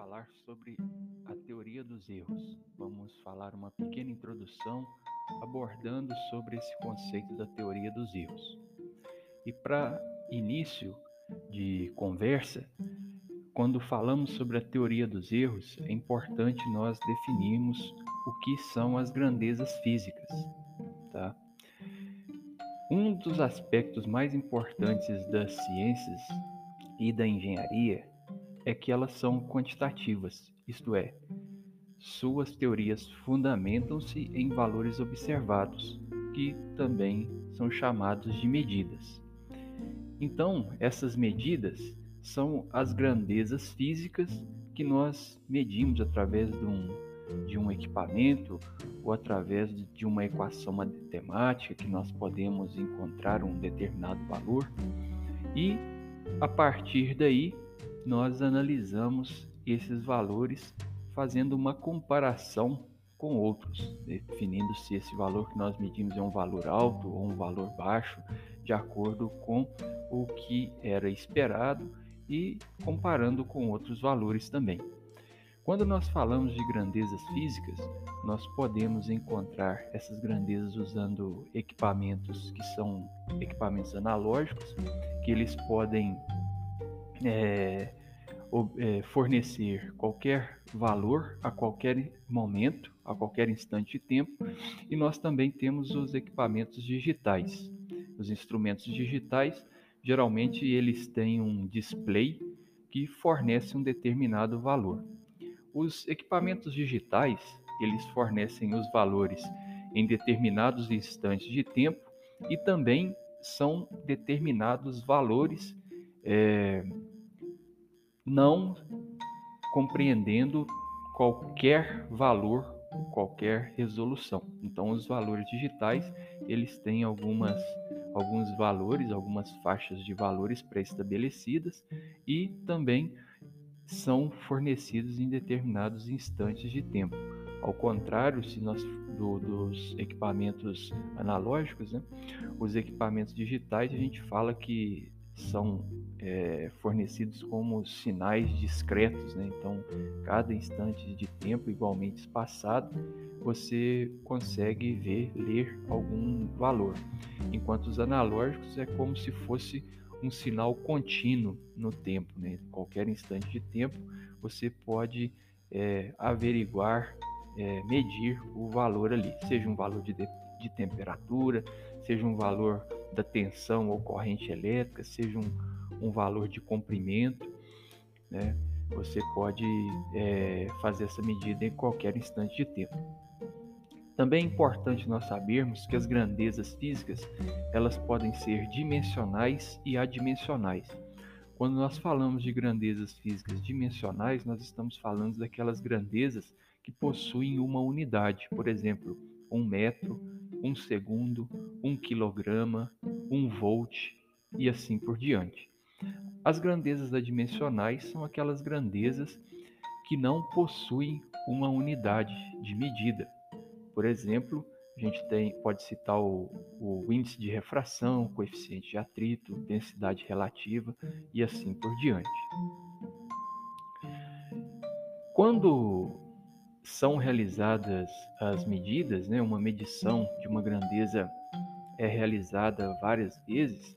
falar sobre a teoria dos erros. Vamos falar uma pequena introdução abordando sobre esse conceito da teoria dos erros. E para início de conversa, quando falamos sobre a teoria dos erros, é importante nós definirmos o que são as grandezas físicas, tá? Um dos aspectos mais importantes das ciências e da engenharia é que elas são quantitativas, isto é, suas teorias fundamentam-se em valores observados, que também são chamados de medidas. Então, essas medidas são as grandezas físicas que nós medimos através de um, de um equipamento ou através de uma equação matemática que nós podemos encontrar um determinado valor e a partir daí nós analisamos esses valores fazendo uma comparação com outros, definindo se esse valor que nós medimos é um valor alto ou um valor baixo, de acordo com o que era esperado e comparando com outros valores também. Quando nós falamos de grandezas físicas, nós podemos encontrar essas grandezas usando equipamentos que são equipamentos analógicos, que eles podem é, é, fornecer qualquer valor a qualquer momento, a qualquer instante de tempo, e nós também temos os equipamentos digitais. Os instrumentos digitais, geralmente eles têm um display que fornece um determinado valor. Os equipamentos digitais, eles fornecem os valores em determinados instantes de tempo e também são determinados valores é, não compreendendo qualquer valor, qualquer resolução. Então, os valores digitais eles têm algumas alguns valores, algumas faixas de valores pré-estabelecidas e também são fornecidos em determinados instantes de tempo. Ao contrário, se nós do, dos equipamentos analógicos, né, os equipamentos digitais a gente fala que são é, fornecidos como sinais discretos, né? então cada instante de tempo igualmente espaçado você consegue ver, ler algum valor, enquanto os analógicos é como se fosse um sinal contínuo no tempo, né? qualquer instante de tempo você pode é, averiguar, é, medir o valor ali, seja um valor de, de temperatura, seja um valor da tensão ou corrente elétrica, seja um, um valor de comprimento, né? Você pode é, fazer essa medida em qualquer instante de tempo. Também é importante nós sabermos que as grandezas físicas elas podem ser dimensionais e adimensionais. Quando nós falamos de grandezas físicas dimensionais, nós estamos falando daquelas grandezas que possuem uma unidade, por exemplo, um metro, um segundo, um quilograma, um volt e assim por diante. As grandezas adimensionais são aquelas grandezas que não possuem uma unidade de medida. Por exemplo, a gente tem, pode citar o, o índice de refração, coeficiente de atrito, densidade relativa e assim por diante. Quando são realizadas as medidas, né, uma medição de uma grandeza é realizada várias vezes,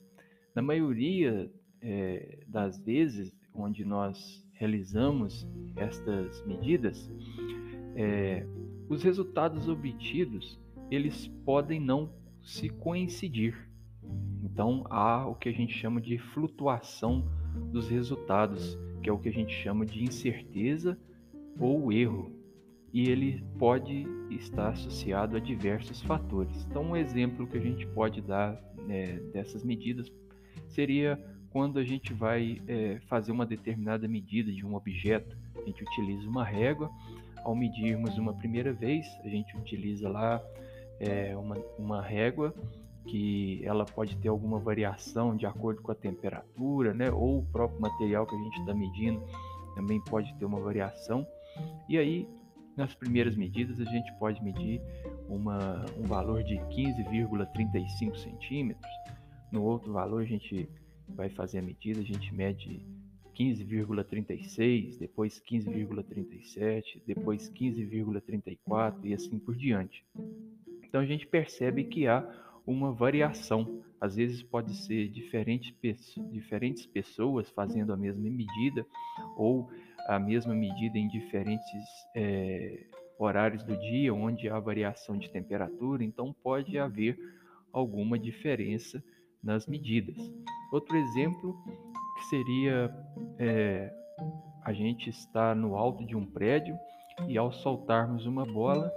na maioria é, das vezes onde nós realizamos estas medidas, é, os resultados obtidos eles podem não se coincidir. Então há o que a gente chama de flutuação dos resultados, que é o que a gente chama de incerteza ou erro e ele pode estar associado a diversos fatores. Então, um exemplo que a gente pode dar né, dessas medidas seria quando a gente vai é, fazer uma determinada medida de um objeto. A gente utiliza uma régua. Ao medirmos uma primeira vez, a gente utiliza lá é, uma, uma régua que ela pode ter alguma variação de acordo com a temperatura, né? Ou o próprio material que a gente está medindo também pode ter uma variação. E aí nas primeiras medidas, a gente pode medir uma, um valor de 15,35 centímetros. No outro valor, a gente vai fazer a medida, a gente mede 15,36, depois 15,37, depois 15,34 e assim por diante. Então a gente percebe que há uma variação. Às vezes pode ser diferente, diferentes pessoas fazendo a mesma medida ou a mesma medida em diferentes é, horários do dia, onde há variação de temperatura, então pode haver alguma diferença nas medidas. Outro exemplo que seria é, a gente estar no alto de um prédio e ao soltarmos uma bola,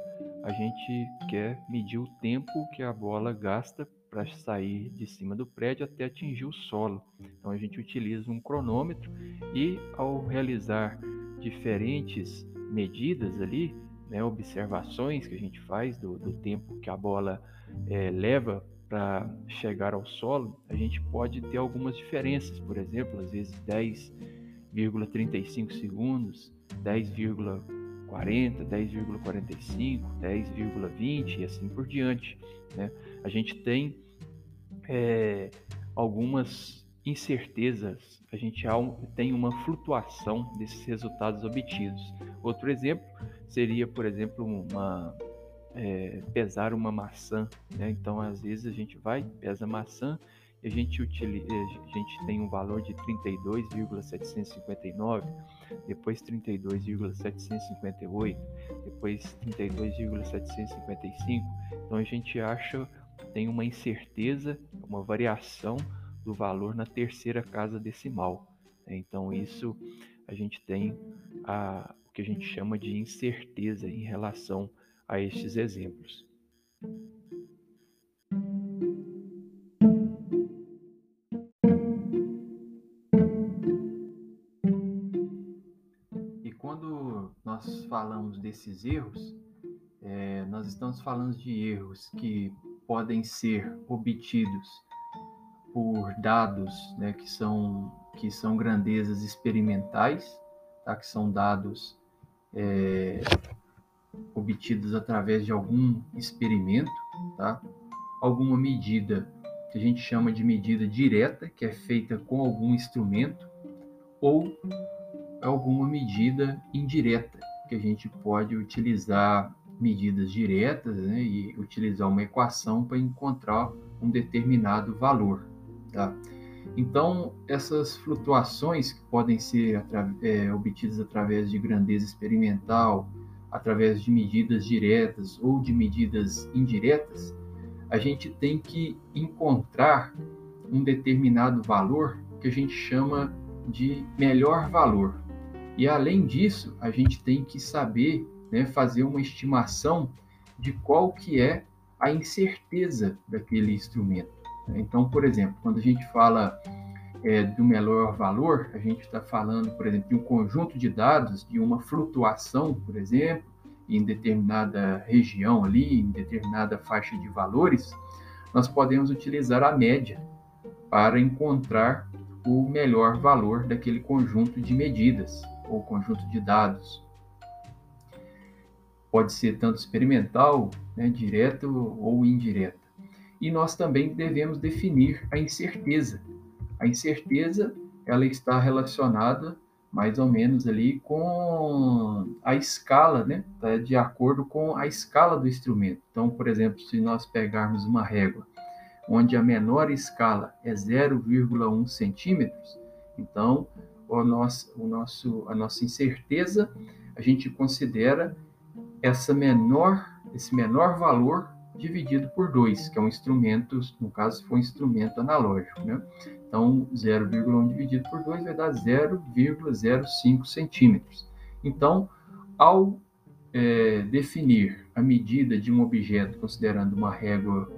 a gente quer medir o tempo que a bola gasta para sair de cima do prédio até atingir o solo. Então a gente utiliza um cronômetro e ao realizar diferentes medidas ali, né, observações que a gente faz do, do tempo que a bola é, leva para chegar ao solo, a gente pode ter algumas diferenças, por exemplo, às vezes 10,35 segundos, 10,40, 10,45, 10,20 e assim por diante. Né? A gente tem é, algumas incertezas, a gente tem uma flutuação desses resultados obtidos. Outro exemplo seria, por exemplo, uma é, pesar uma maçã. Né? Então, às vezes a gente vai, pesa a maçã e a gente, utiliza, a gente tem um valor de 32,759, depois 32,758, depois 32,755. Então, a gente acha, tem uma incerteza, uma variação do valor na terceira casa decimal. Né? Então, isso a gente tem a, o que a gente chama de incerteza em relação a estes exemplos. Falamos desses erros, é, nós estamos falando de erros que podem ser obtidos por dados né, que, são, que são grandezas experimentais, tá? que são dados é, obtidos através de algum experimento, tá? alguma medida que a gente chama de medida direta, que é feita com algum instrumento, ou alguma medida indireta, que a gente pode utilizar medidas diretas né, e utilizar uma equação para encontrar um determinado valor. Tá? Então, essas flutuações que podem ser é, obtidas através de grandeza experimental, através de medidas diretas ou de medidas indiretas, a gente tem que encontrar um determinado valor que a gente chama de melhor valor. E além disso, a gente tem que saber né, fazer uma estimação de qual que é a incerteza daquele instrumento. Então, por exemplo, quando a gente fala é, do melhor valor, a gente está falando, por exemplo, de um conjunto de dados, de uma flutuação, por exemplo, em determinada região ali, em determinada faixa de valores, nós podemos utilizar a média para encontrar o melhor valor daquele conjunto de medidas ou conjunto de dados. Pode ser tanto experimental, né, direto ou indireta. E nós também devemos definir a incerteza, a incerteza ela está relacionada mais ou menos ali com a escala, né? Tá de acordo com a escala do instrumento. Então, por exemplo, se nós pegarmos uma régua onde a menor escala é 0,1 centímetros, então o nosso, o nosso, a nossa incerteza a gente considera essa menor, esse menor valor dividido por 2, que é um instrumento, no caso, for um instrumento analógico. Né? Então, 0,1 dividido por 2 vai dar 0,05 centímetros. Então, ao é, definir a medida de um objeto considerando uma régua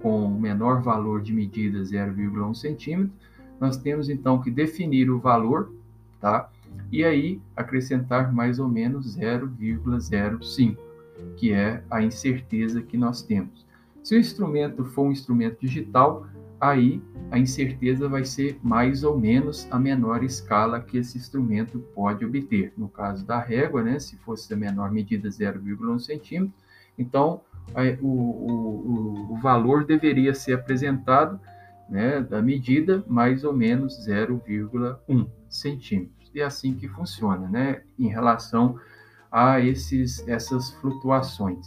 com menor valor de medida 0,1 centímetro, nós temos então que definir o valor, tá? E aí acrescentar mais ou menos 0,05 que é a incerteza que nós temos. Se o instrumento for um instrumento digital, aí a incerteza vai ser mais ou menos a menor escala que esse instrumento pode obter. No caso da régua, né, se fosse a menor medida 0,1 centímetro, então o, o, o valor deveria ser apresentado né, da medida, mais ou menos 0,1 centímetros. E é assim que funciona, né, em relação a esses, essas flutuações.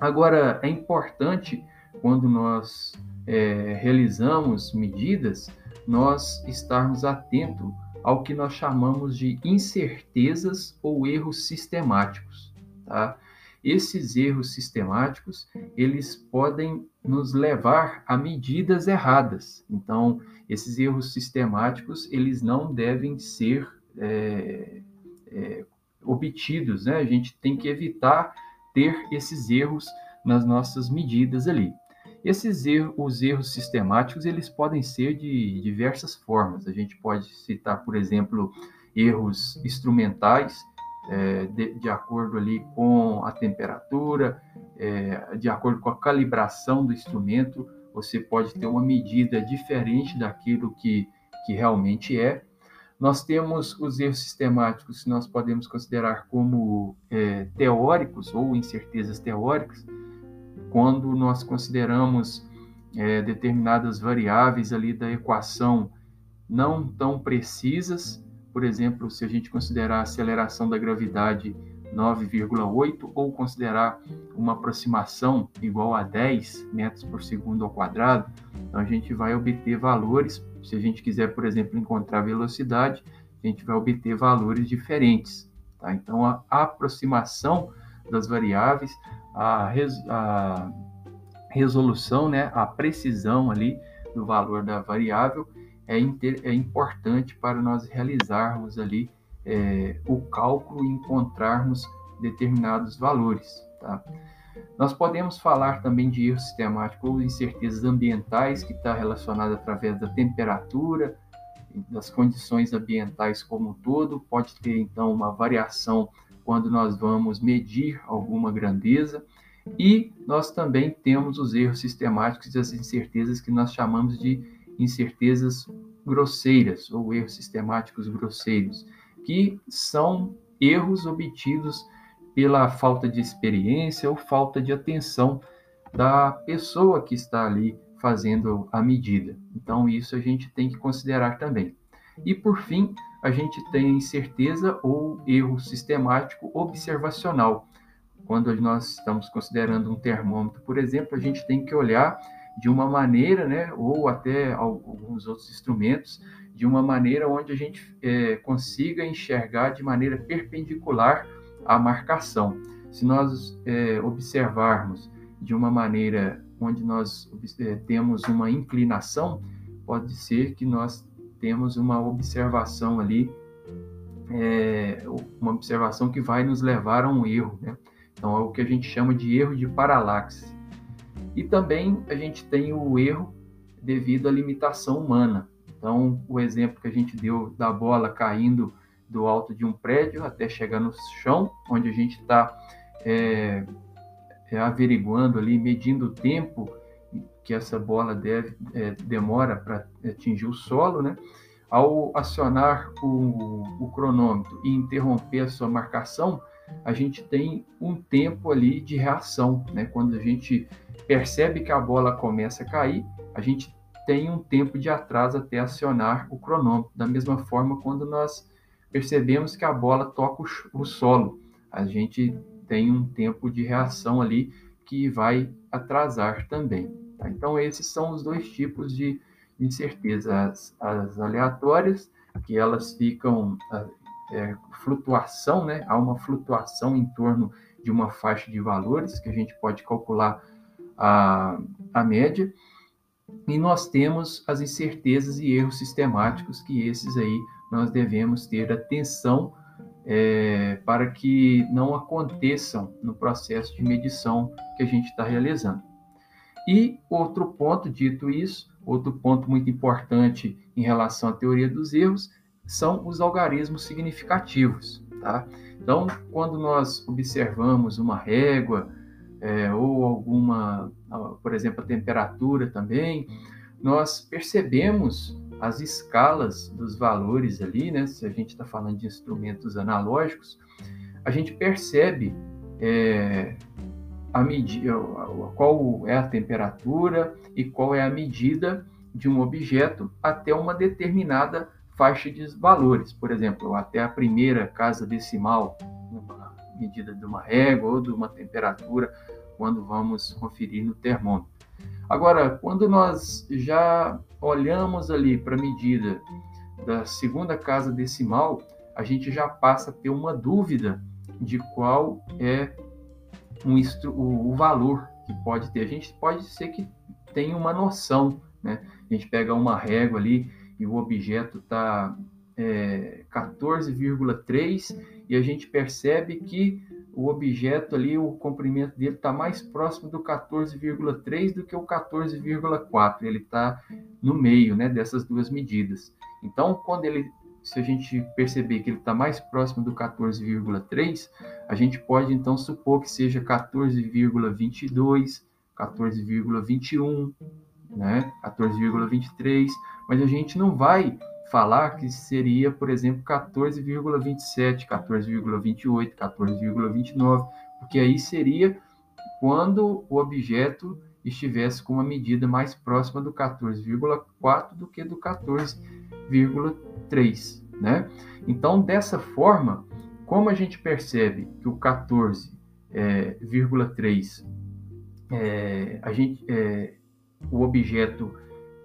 Agora, é importante, quando nós é, realizamos medidas, nós estarmos atentos ao que nós chamamos de incertezas ou erros sistemáticos. Tá? Esses erros sistemáticos, eles podem nos levar a medidas erradas. Então, esses erros sistemáticos, eles não devem ser é, é, obtidos, né? A gente tem que evitar ter esses erros nas nossas medidas ali. Esses erros, os erros sistemáticos, eles podem ser de diversas formas. A gente pode citar, por exemplo, erros instrumentais, é, de, de, acordo ali com a temperatura, é, de acordo com a calibração do instrumento, você pode ter uma medida diferente daquilo que, que realmente é. Nós temos os erros sistemáticos que nós podemos considerar como é, teóricos ou incertezas teóricas, quando nós consideramos é, determinadas variáveis ali da equação não tão precisas, por exemplo, se a gente considerar a aceleração da gravidade 9,8 ou considerar uma aproximação igual a 10 metros por segundo ao quadrado, então a gente vai obter valores. Se a gente quiser, por exemplo, encontrar velocidade, a gente vai obter valores diferentes. Tá? Então, a aproximação das variáveis a, res, a resolução, né, a precisão ali do valor da variável é, inter, é importante para nós realizarmos ali é, o cálculo e encontrarmos determinados valores. Tá? Nós podemos falar também de erro sistemático ou incertezas ambientais, que está relacionado através da temperatura, das condições ambientais como um todo. Pode ter, então, uma variação quando nós vamos medir alguma grandeza. E nós também temos os erros sistemáticos e as incertezas que nós chamamos de incertezas grosseiras ou erros sistemáticos grosseiros, que são erros obtidos pela falta de experiência ou falta de atenção da pessoa que está ali fazendo a medida. Então, isso a gente tem que considerar também. E, por fim, a gente tem incerteza ou erro sistemático observacional. Quando nós estamos considerando um termômetro, por exemplo, a gente tem que olhar de uma maneira, né, ou até alguns outros instrumentos, de uma maneira onde a gente é, consiga enxergar de maneira perpendicular à marcação. Se nós é, observarmos de uma maneira onde nós é, temos uma inclinação, pode ser que nós temos uma observação ali, uma observação que vai nos levar a um erro. Né? Então, é o que a gente chama de erro de paralaxe. E também a gente tem o erro devido à limitação humana. Então, o exemplo que a gente deu da bola caindo do alto de um prédio até chegar no chão, onde a gente está é, é, averiguando ali, medindo o tempo que essa bola deve, é, demora para atingir o solo, né? Ao acionar o, o cronômetro e interromper a sua marcação, a gente tem um tempo ali de reação, né? Quando a gente percebe que a bola começa a cair, a gente tem um tempo de atraso até acionar o cronômetro. Da mesma forma, quando nós percebemos que a bola toca o, solo, a gente tem um tempo de reação ali que vai atrasar também. Tá? Então, esses são os dois tipos de incerteza. As, as aleatórias, que elas ficam é, flutuação, né? Há uma flutuação em torno de uma faixa de valores que a gente pode calcular a, a média. E nós temos as incertezas e erros sistemáticos, que esses aí nós devemos ter atenção é, para que não aconteçam no processo de medição que a gente está realizando. E outro ponto, dito isso, outro ponto muito importante em relação à teoria dos erros são os algarismos significativos. Tá? Então, quando nós observamos uma régua é, ou alguma, por exemplo, a temperatura também, nós percebemos as escalas dos valores ali, né? Se a gente está falando de instrumentos analógicos, a gente percebe é, a medida, qual é a temperatura e qual é a medida de um objeto até uma determinada faixa de valores, por exemplo, até a primeira casa decimal, medida de uma régua ou de uma temperatura, quando vamos conferir no termômetro. Agora, quando nós já olhamos ali para a medida da segunda casa decimal, a gente já passa a ter uma dúvida de qual é um o, valor que pode ter. A gente pode ser que tenha uma noção, né? A gente pega uma régua ali e o objeto está é, 14,3 e a gente percebe que o objeto ali, o comprimento dele está mais próximo do 14,3 do que o 14,4. Ele está no meio né, dessas duas medidas. Então, quando ele, se a gente perceber que ele está mais próximo do 14,3, a gente pode então supor que seja 14,22, 14,21, né, 14,23, mas a gente não vai falar que seria, por exemplo, 14,27, 14,28, 14,29, porque aí seria quando o objeto estivesse com uma medida mais próxima do 14,4 do que do 14,3, né? Então, dessa forma, como a gente percebe que o 14,3 é, é, a gente é, o objeto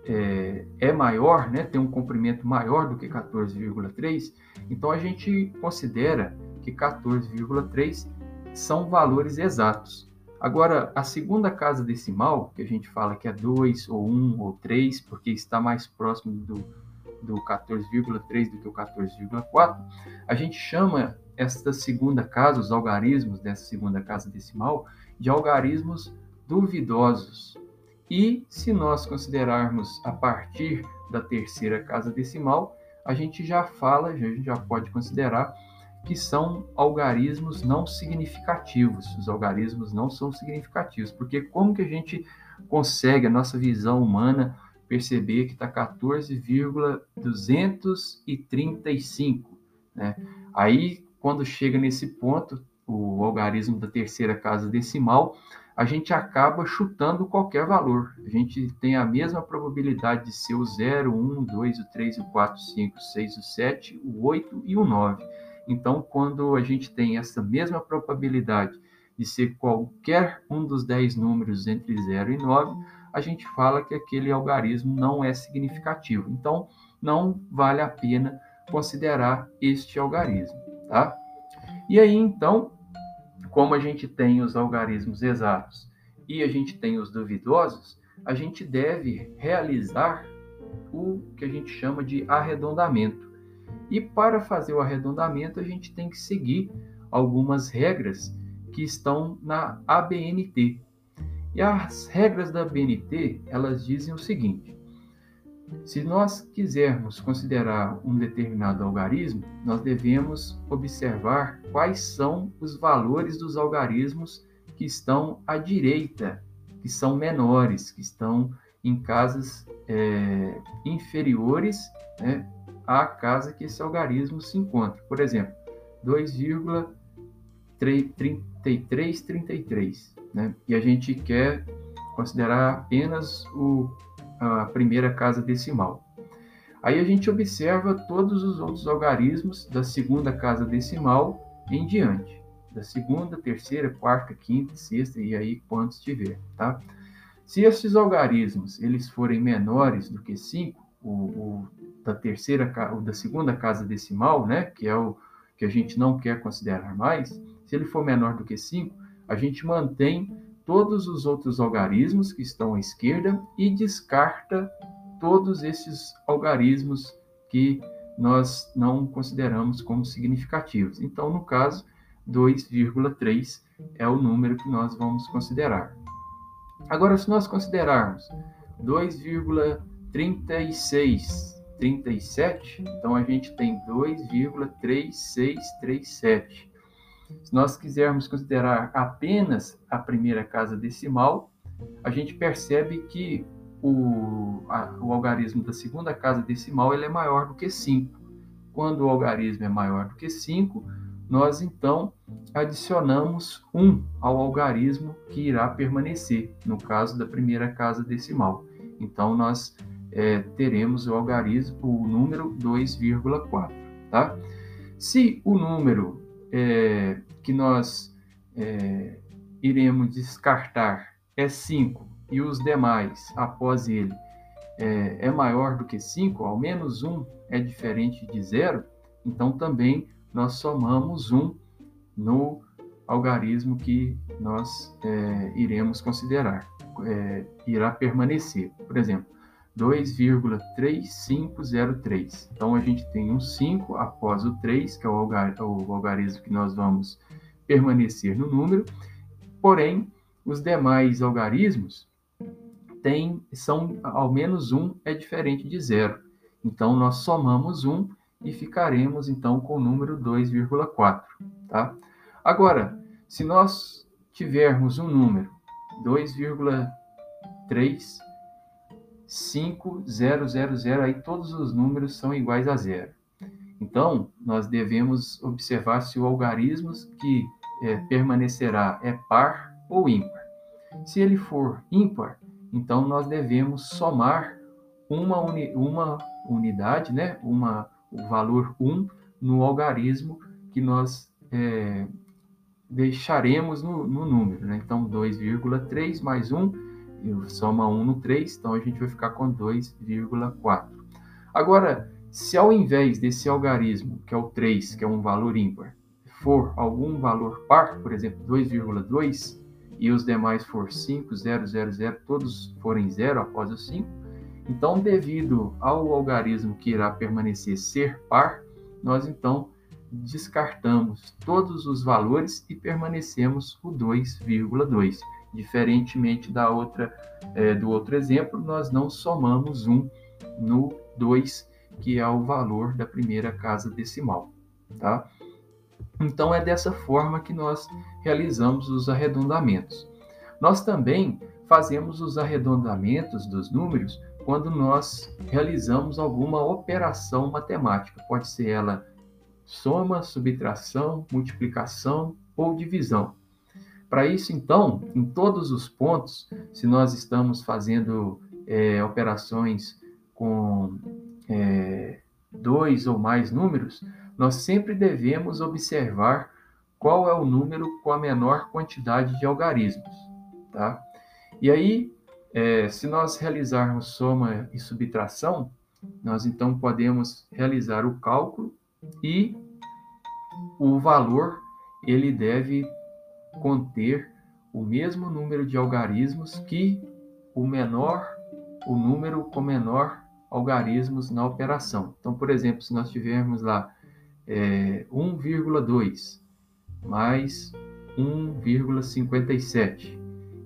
é, é maior, né, tem um comprimento maior do que 14,3, então a gente considera que 14,3 são valores exatos. Agora, a segunda casa decimal, que a gente fala que é 2 ou 1 ou 3, porque está mais próximo do, do 14,3 do que o 14,4, a gente chama esta segunda casa, os algarismos dessa segunda casa decimal, de algarismos duvidosos. E se nós considerarmos a partir da terceira casa decimal, a gente já fala, a gente já pode considerar que são algarismos não significativos. Os algarismos não são significativos, porque como que a gente consegue, a nossa visão humana, perceber que está 14,235, né? Aí, quando chega nesse ponto, o algarismo da terceira casa decimal, a gente acaba chutando qualquer valor. A gente tem a mesma probabilidade de ser o 0, 1, 2, o 3, o 4, o 5, o 6, o 7, o 8 e o 9. Então, quando a gente tem essa mesma probabilidade de ser qualquer um dos 10 números entre 0 e 9, a gente fala que aquele algarismo não é significativo. Então, não vale a pena considerar este algarismo, tá? E aí, então, como a gente tem os algarismos exatos e a gente tem os duvidosos, a gente deve realizar o que a gente chama de arredondamento. E para fazer o arredondamento, a gente tem que seguir algumas regras que estão na ABNT. E as regras da ABNT, elas dizem o seguinte: se nós quisermos considerar um determinado algarismo, nós devemos observar quais são os valores dos algarismos que estão à direita, que são menores, que estão em casas é, inferiores né, à casa que esse algarismo se encontra. Por exemplo, 2,3333, né? e a gente quer considerar apenas o a primeira casa decimal. Aí a gente observa todos os outros algarismos da segunda casa decimal em diante. Da segunda, terceira, quarta, quinta, sexta e aí quantos tiver, tá? Se esses algarismos eles forem menores do que 5, o, o, da terceira, o da segunda casa decimal, né, que é o que a gente não quer considerar mais, se ele for menor do que 5, a gente mantém todos os outros algarismos que estão à esquerda e descarta todos esses algarismos que nós não consideramos como significativos. Então, no caso, 2,3 é o número que nós vamos considerar. Agora, se nós considerarmos 2,36, 37, então a gente tem 2,3637. Se nós quisermos considerar apenas a primeira casa decimal, a gente percebe que o, a, o algarismo da segunda casa decimal ele é maior do que 5. Quando o algarismo é maior do que 5, nós então adicionamos 1 ao algarismo que irá permanecer, no caso da primeira casa decimal. Então, nós é, teremos o algarismo, o número 2,4, tá? Se o número é, que nós é, iremos descartar é 5 e os demais após ele é, é maior do que 5, ao menos 1 é diferente de zero, então também nós somamos 1 no algarismo que nós é, iremos considerar, é, irá permanecer. Por exemplo, 2,3503. Então, a gente tem um 5 após o 3, que é o, algar, o algarismo que nós vamos permanecer no número. Porém, os demais algarismos têm, são ao menos um é diferente de zero. Então, nós somamos um e ficaremos, então, com o número 2,4. Tá? Agora, se nós tivermos um número 2,3 5000, aí todos os números são iguais a zero. Então, nós devemos observar se o algarismo que é, permanecerá é par ou ímpar. Se ele for ímpar, então nós devemos somar uma, uni, uma unidade, né, uma, o valor 1 no algarismo que nós é, deixaremos no, no número. Né? Então, 2,3 mais 1 soma 1 no 3, então a gente vai ficar com 2,4. Agora, se ao invés desse algarismo, que é o 3, que é um valor ímpar, for algum valor par, por exemplo, 2,2, e os demais for 5, 0, 0, 0, todos forem 0 após o 5, então, devido ao algarismo que irá permanecer ser par, nós então descartamos todos os valores e permanecemos o 2,2. Diferentemente da outra, é, do outro exemplo, nós não somamos 1 no 2, que é o valor da primeira casa decimal. Tá? Então, é dessa forma que nós realizamos os arredondamentos. Nós também fazemos os arredondamentos dos números quando nós realizamos alguma operação matemática. Pode ser ela soma, subtração, multiplicação ou divisão. Para isso, então, em todos os pontos, se nós estamos fazendo é, operações com é, dois ou mais números, nós sempre devemos observar qual é o número com a menor quantidade de algarismos. Tá? E aí, é, se nós realizarmos soma e subtração, nós então podemos realizar o cálculo e o valor ele deve conter o mesmo número de algarismos que o menor, o número com menor algarismos na operação. Então, por exemplo, se nós tivermos lá é, 1,2 mais 1,57,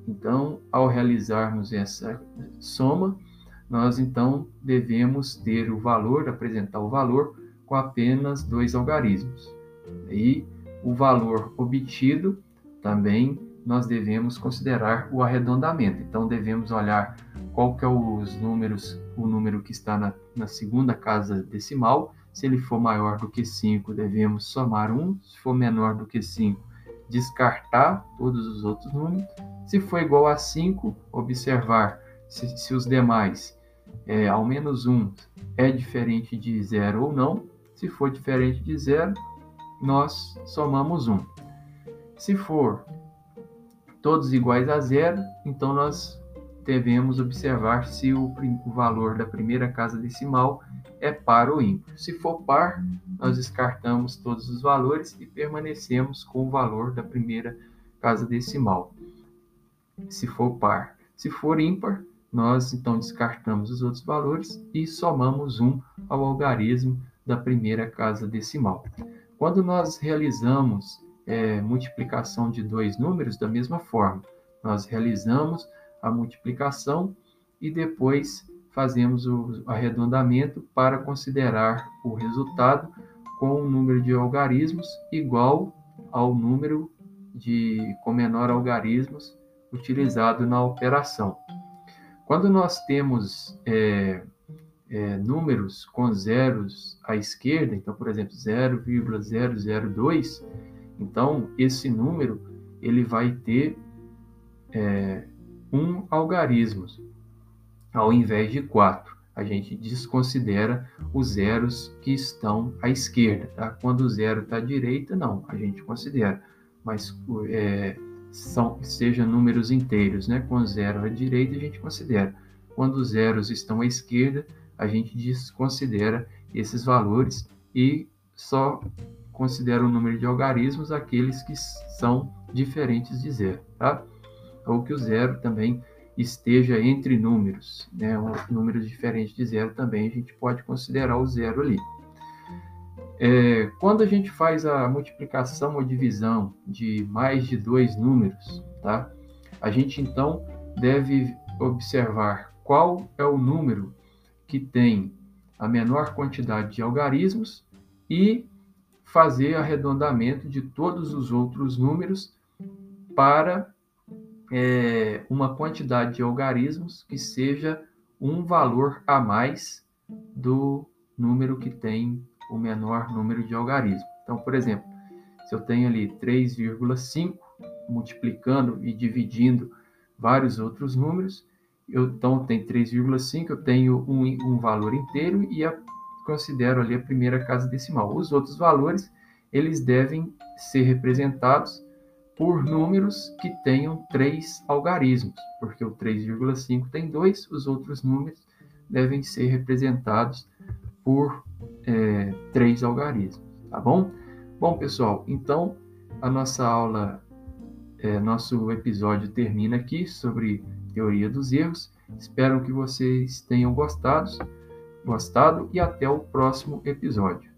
então, ao realizarmos essa soma, nós então devemos ter o valor, apresentar o valor com apenas dois algarismos. E o valor obtido também nós devemos considerar o arredondamento. Então devemos olhar qual que é os números, o número que está na, na segunda casa decimal. Se ele for maior do que 5, devemos somar 1. Se for menor do que 5, descartar todos os outros números. Se for igual a 5, observar se, se os demais, é, ao menos 1, é diferente de zero ou não. Se for diferente de zero, nós somamos 1. Se for todos iguais a zero, então nós devemos observar se o, valor da primeira casa decimal é par ou ímpar. Se for par, nós descartamos todos os valores e permanecemos com o valor da primeira casa decimal. Se for par. Se for ímpar, nós então descartamos os outros valores e somamos um ao algarismo da primeira casa decimal. Quando nós realizamos é, multiplicação de dois números da mesma forma. Nós realizamos a multiplicação e depois fazemos o arredondamento para considerar o resultado com um número de algarismos igual ao número de com menor algarismos utilizado na operação. Quando nós temos é, é, números com zeros à esquerda, então, por exemplo, 0,002, então, esse número ele vai ter é, um algarismo ao invés de quatro. a gente desconsidera os zeros que estão à esquerda. Tá? Quando o zero está à direita, não, a gente considera. Mas é, são, seja números inteiros, né? com zero à direita, a gente considera. Quando os zeros estão à esquerda, a gente desconsidera esses valores e só considera o número de algarismos aqueles que são diferentes de zero. Tá? Ou que o zero também esteja entre números, né, um número diferente de zero também, a gente pode considerar o zero ali. É, quando a gente faz a multiplicação ou divisão de mais de dois números, tá, a gente então deve observar qual é o número que tem a menor quantidade de algarismos e fazer arredondamento de todos os outros números para é, uma quantidade de algarismos que seja um valor a mais do número que tem o menor número de algarismos. Então, por exemplo, se eu tenho ali 3,5 multiplicando e dividindo vários outros números, eu, então tem 3,5, eu tenho um, um valor inteiro e a, considero ali a primeira casa decimal. Os outros valores, eles devem ser representados por números que tenham três algarismos, porque o 3,5 tem dois, os outros números devem ser representados por é, três algarismos, tá bom? Bom, pessoal, então a nossa aula, é, nosso episódio termina aqui sobre teoria dos erros. Espero que vocês tenham gostado, gostado e até o próximo episódio.